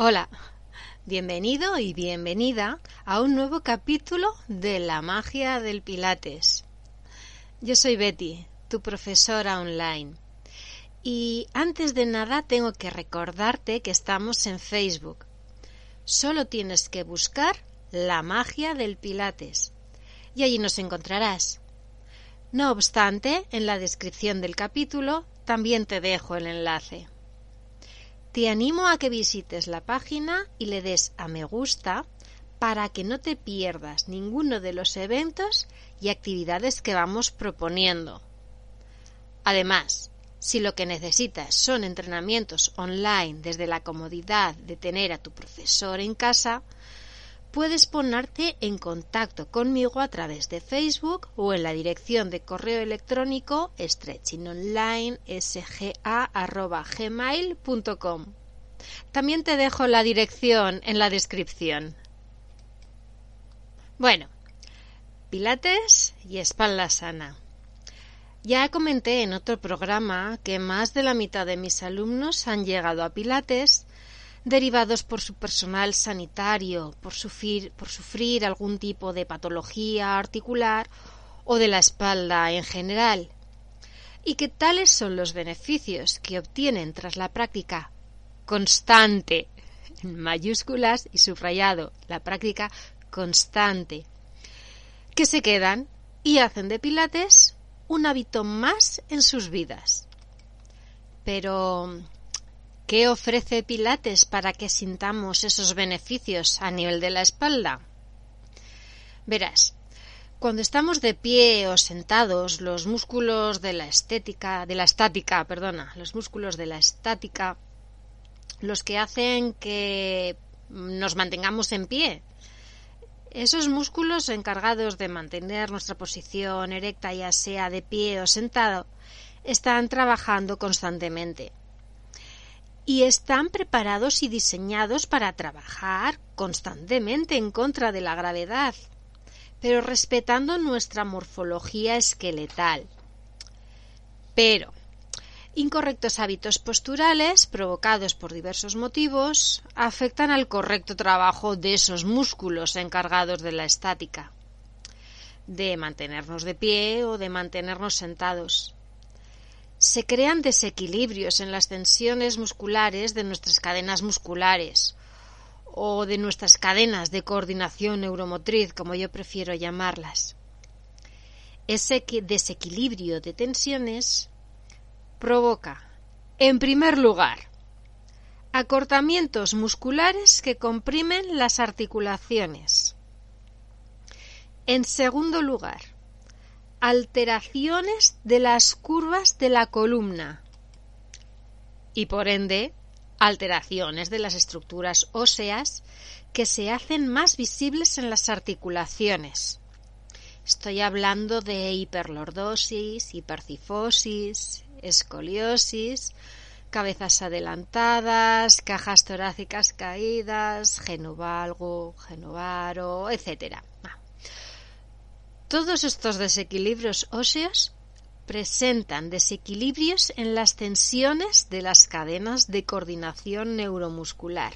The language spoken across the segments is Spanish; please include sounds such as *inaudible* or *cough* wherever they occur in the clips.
Hola, bienvenido y bienvenida a un nuevo capítulo de La magia del Pilates. Yo soy Betty, tu profesora online. Y antes de nada tengo que recordarte que estamos en Facebook. Solo tienes que buscar La magia del Pilates y allí nos encontrarás. No obstante, en la descripción del capítulo también te dejo el enlace. Te animo a que visites la página y le des a me gusta para que no te pierdas ninguno de los eventos y actividades que vamos proponiendo. Además, si lo que necesitas son entrenamientos online desde la comodidad de tener a tu profesor en casa, puedes ponerte en contacto conmigo a través de Facebook o en la dirección de correo electrónico stretchingonlinesga.gmail.com. También te dejo la dirección en la descripción. Bueno, Pilates y espalda sana. Ya comenté en otro programa que más de la mitad de mis alumnos han llegado a Pilates derivados por su personal sanitario, por sufrir, por sufrir algún tipo de patología articular o de la espalda en general, y que tales son los beneficios que obtienen tras la práctica constante, en mayúsculas y subrayado, la práctica constante, que se quedan y hacen de Pilates un hábito más en sus vidas. Pero ¿Qué ofrece Pilates para que sintamos esos beneficios a nivel de la espalda? Verás, cuando estamos de pie o sentados, los músculos de la estética, de la estática, perdona, los músculos de la estática, los que hacen que nos mantengamos en pie. Esos músculos encargados de mantener nuestra posición erecta, ya sea de pie o sentado, están trabajando constantemente y están preparados y diseñados para trabajar constantemente en contra de la gravedad, pero respetando nuestra morfología esqueletal. Pero incorrectos hábitos posturales provocados por diversos motivos afectan al correcto trabajo de esos músculos encargados de la estática, de mantenernos de pie o de mantenernos sentados se crean desequilibrios en las tensiones musculares de nuestras cadenas musculares o de nuestras cadenas de coordinación neuromotriz, como yo prefiero llamarlas. Ese desequilibrio de tensiones provoca, en primer lugar, acortamientos musculares que comprimen las articulaciones. En segundo lugar, alteraciones de las curvas de la columna y por ende alteraciones de las estructuras óseas que se hacen más visibles en las articulaciones. Estoy hablando de hiperlordosis, hipercifosis, escoliosis, cabezas adelantadas, cajas torácicas caídas, genovalgo, genovaro, etc. Todos estos desequilibrios óseos presentan desequilibrios en las tensiones de las cadenas de coordinación neuromuscular.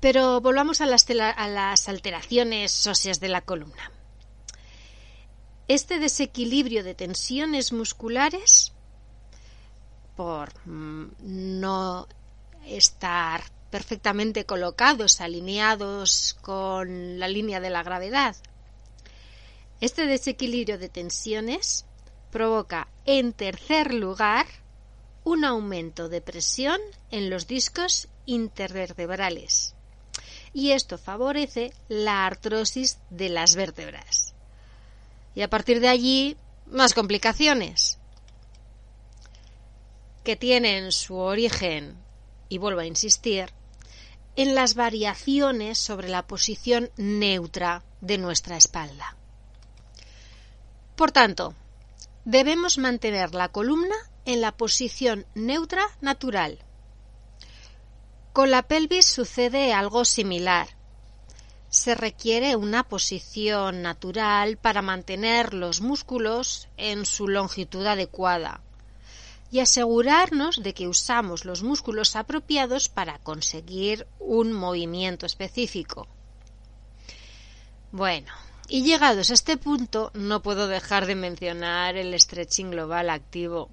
Pero volvamos a las, alteraciones óseas de la columna. Este desequilibrio de tensiones musculares, por mm, no estar perfectamente colocados, alineados con la línea de la gravedad, este desequilibrio de tensiones provoca, en tercer lugar, un aumento de presión en los discos intervertebrales. Y esto favorece la artrosis de las vértebras. Y a partir de allí, más complicaciones que tienen su origen, y vuelvo a insistir, en las variaciones sobre la posición neutra de nuestra espalda. Por tanto, debemos mantener la columna en la posición neutra natural. Con la pelvis sucede algo similar. Se requiere una posición natural para mantener los músculos en su longitud adecuada, y asegurarnos de que usamos los músculos apropiados para conseguir un movimiento específico. Bueno, y llegados a este punto, no puedo dejar de mencionar el stretching global activo,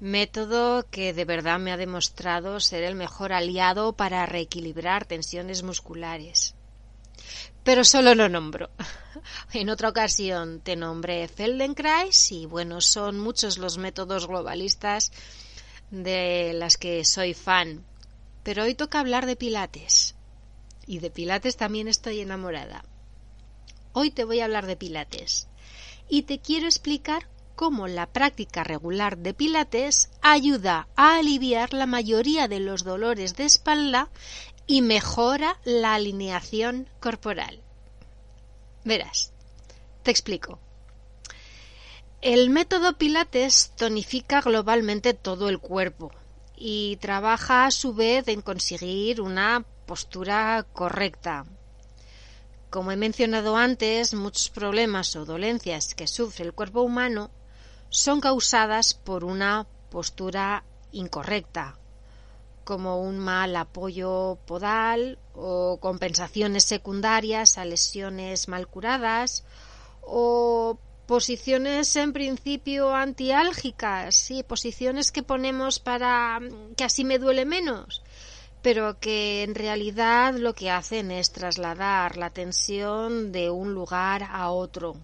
método que de verdad me ha demostrado ser el mejor aliado para reequilibrar tensiones musculares. Pero solo lo nombro. *laughs* En otra ocasión te nombré Feldenkrais y bueno, son muchos los métodos globalistas de las que soy fan. Pero hoy toca hablar de Pilates. Y de Pilates también estoy enamorada. Hoy te voy a hablar de Pilates. Y te quiero explicar cómo la práctica regular de Pilates ayuda a aliviar la mayoría de los dolores de espalda y mejora la alineación corporal. Verás, te explico. El método Pilates tonifica globalmente todo el cuerpo y trabaja a su vez en conseguir una postura correcta. Como he mencionado antes, muchos problemas o dolencias que sufre el cuerpo humano son causadas por una postura incorrecta, como un mal apoyo podal o compensaciones secundarias a lesiones mal curadas o posiciones en principio antiálgicas, sí, posiciones que ponemos para que así me duele menos, pero que en realidad lo que hacen es trasladar la tensión de un lugar a otro.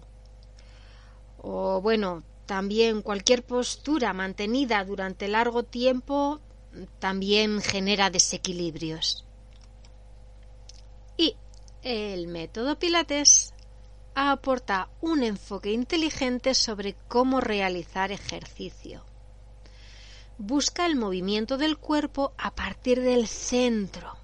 O bueno, también cualquier postura mantenida durante largo tiempo también genera desequilibrios. Y el método Pilates aporta un enfoque inteligente sobre cómo realizar ejercicio. Busca el movimiento del cuerpo a partir del centro.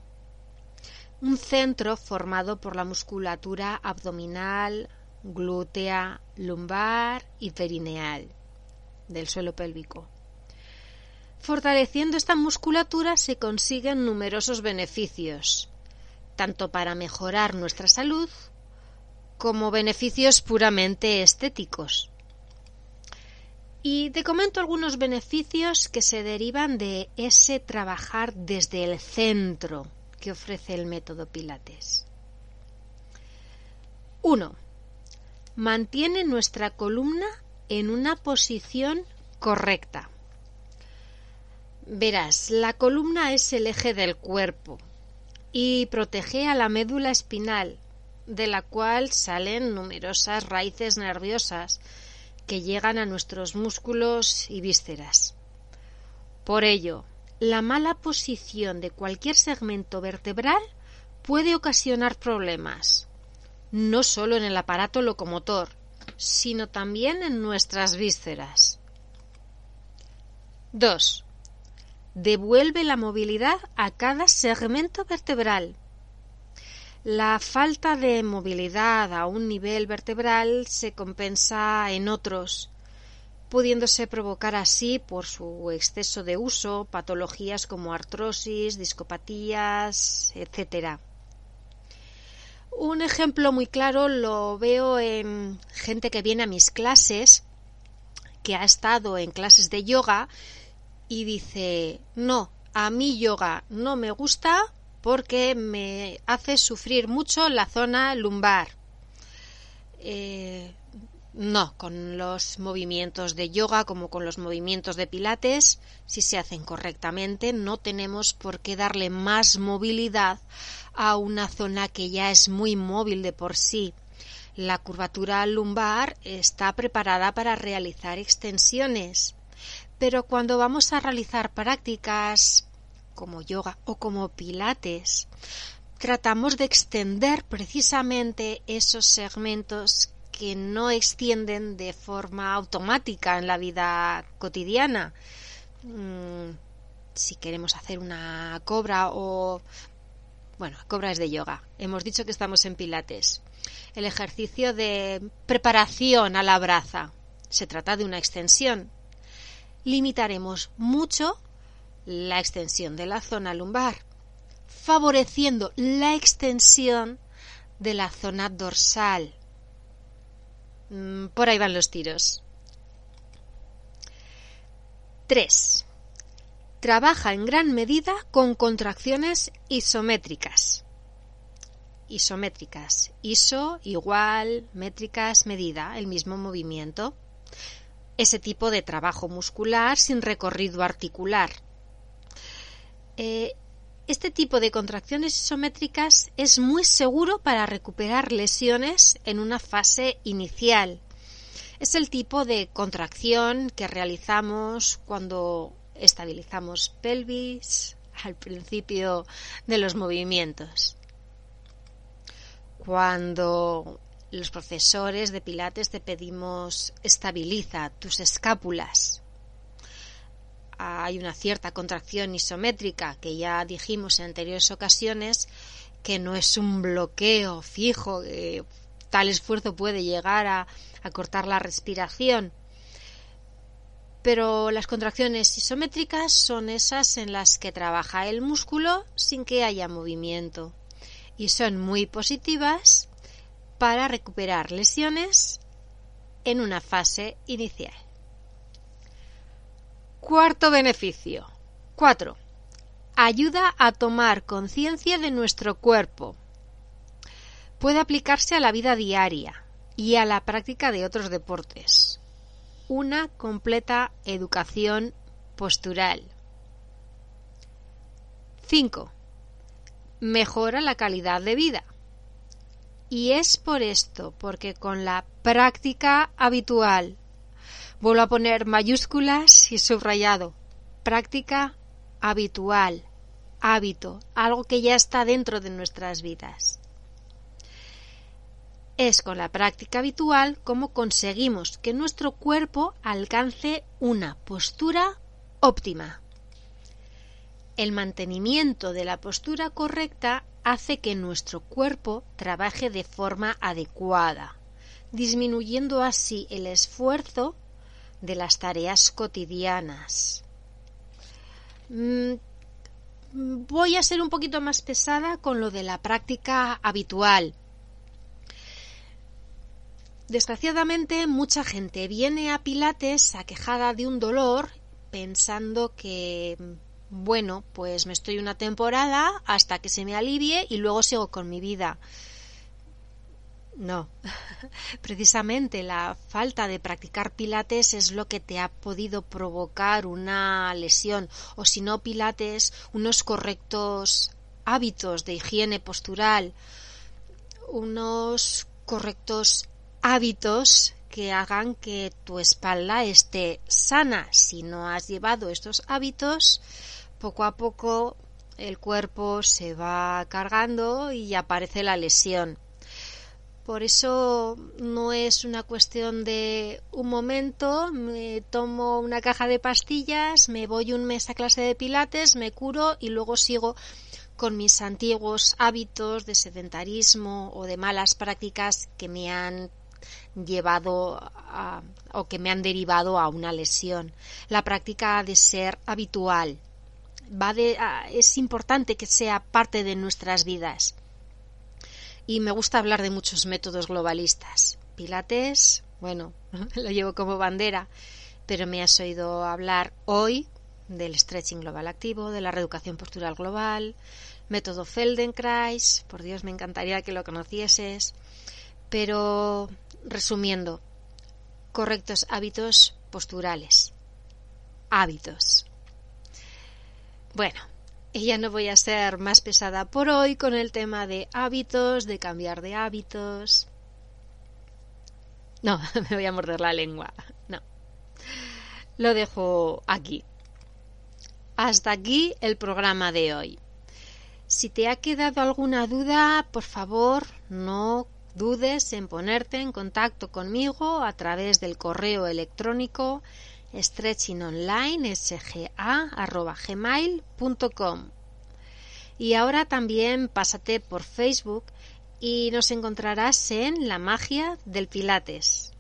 Un centro formado por la musculatura abdominal, glútea, lumbar y perineal del suelo pélvico. Fortaleciendo esta musculatura se consiguen numerosos beneficios, tanto para mejorar nuestra salud como beneficios puramente estéticos. Y te comento algunos beneficios que se derivan de ese trabajar desde el centro que ofrece el método Pilates. 1. Mantiene nuestra columna en una posición correcta. Verás, la columna es el eje del cuerpo y protege a la médula espinal, de la cual salen numerosas raíces nerviosas que llegan a nuestros músculos y vísceras. Por ello, la mala posición de cualquier segmento vertebral puede ocasionar problemas, no solo en el aparato locomotor, sino también en nuestras vísceras. 2 devuelve la movilidad a cada segmento vertebral. La falta de movilidad a un nivel vertebral se compensa en otros, pudiéndose provocar así por su exceso de uso patologías como artrosis, discopatías, etc. Un ejemplo muy claro lo veo en gente que viene a mis clases, que ha estado en clases de yoga y dice, no, a mí yoga no me gusta porque me hace sufrir mucho la zona lumbar. Eh, no, con los movimientos de yoga como con los movimientos de pilates, si se hacen correctamente, no tenemos por qué darle más movilidad a una zona que ya es muy móvil de por sí. La curvatura lumbar está preparada para realizar extensiones pero cuando vamos a realizar prácticas como yoga o como pilates, tratamos de extender precisamente esos segmentos que no extienden de forma automática en la vida cotidiana. Mm, si queremos hacer una cobra o... Bueno, cobra es de yoga. Hemos dicho que estamos en pilates. El ejercicio de preparación a la braza. Se trata de una extensión limitaremos mucho la extensión de la zona lumbar, favoreciendo la extensión de la zona dorsal. Mm, por ahí van los tiros. 3. Trabaja en gran medida con contracciones isométricas. Isométricas. Iso, igual, métricas, medida, el mismo movimiento. Ese tipo de trabajo muscular sin recorrido articular. Eh, este tipo de contracciones isométricas es muy seguro para recuperar lesiones en una fase inicial. Es el tipo de contracción que realizamos cuando estabilizamos pelvis al principio de los movimientos. Cuando los profesores de Pilates te pedimos estabiliza tus escápulas hay una cierta contracción isométrica que ya dijimos en anteriores ocasiones que no es un bloqueo fijo, tal esfuerzo puede llegar a, a cortar la respiración. Pero las contracciones isométricas son esas en las que trabaja el músculo sin que haya movimiento y son muy positivas para recuperar lesiones en una fase inicial. Cuarto beneficio. 4. Ayuda a tomar conciencia de nuestro cuerpo. Puede aplicarse a la vida diaria y a la práctica de otros deportes. Una completa educación postural. 5. Mejora la calidad de vida. Y es por esto, porque con la práctica habitual Vuelvo a poner mayúsculas y subrayado. Práctica habitual, hábito, algo que ya está dentro de nuestras vidas. Es con la práctica habitual como conseguimos que nuestro cuerpo alcance una postura óptima. El mantenimiento de la postura correcta hace que nuestro cuerpo trabaje de forma adecuada, disminuyendo así el esfuerzo de las tareas cotidianas. Mm, voy a ser un poquito más pesada con lo de la práctica habitual. Desgraciadamente, mucha gente viene a Pilates aquejada de un dolor pensando que, bueno, pues me estoy una temporada hasta que se me alivie y luego sigo con mi vida. No, *laughs* precisamente la falta de practicar pilates es lo que te ha podido provocar una lesión o si no pilates, unos correctos hábitos de higiene postural, unos correctos hábitos que hagan que tu espalda esté sana. Si no has llevado estos hábitos, poco a poco el cuerpo se va cargando y aparece la lesión. Por eso no es una cuestión de un momento, me tomo una caja de pastillas, me voy un mes a clase de pilates, me curo y luego sigo con mis antiguos hábitos de sedentarismo o de malas prácticas que me han llevado a, o que me han derivado a una lesión. La práctica ha de ser habitual. Va de, es importante que sea parte de nuestras vidas y me gusta hablar de muchos métodos globalistas. Pilates, bueno, *laughs* lo llevo como bandera, pero me has oído hablar hoy del stretching global activo, de la reeducación postural global, método Feldenkrais, por Dios me encantaría que lo conocieses, pero resumiendo, correctos hábitos posturales. Hábitos. Bueno, y ya no voy a ser más pesada por hoy con el tema de hábitos, de cambiar de hábitos. No, *laughs* me voy a morder la lengua. No. Lo dejo aquí. Hasta aquí el programa de hoy. Si te ha quedado alguna duda, por favor, no dudes en ponerte en contacto conmigo a través del correo electrónico stretchingonline.gmail.com Y ahora también pásate por Facebook y nos encontrarás en La magia del Pilates.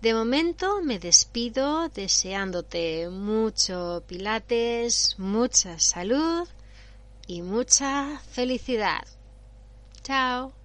De momento me despido deseándote mucho Pilates, mucha salud y mucha felicidad. Chao.